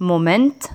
Moment.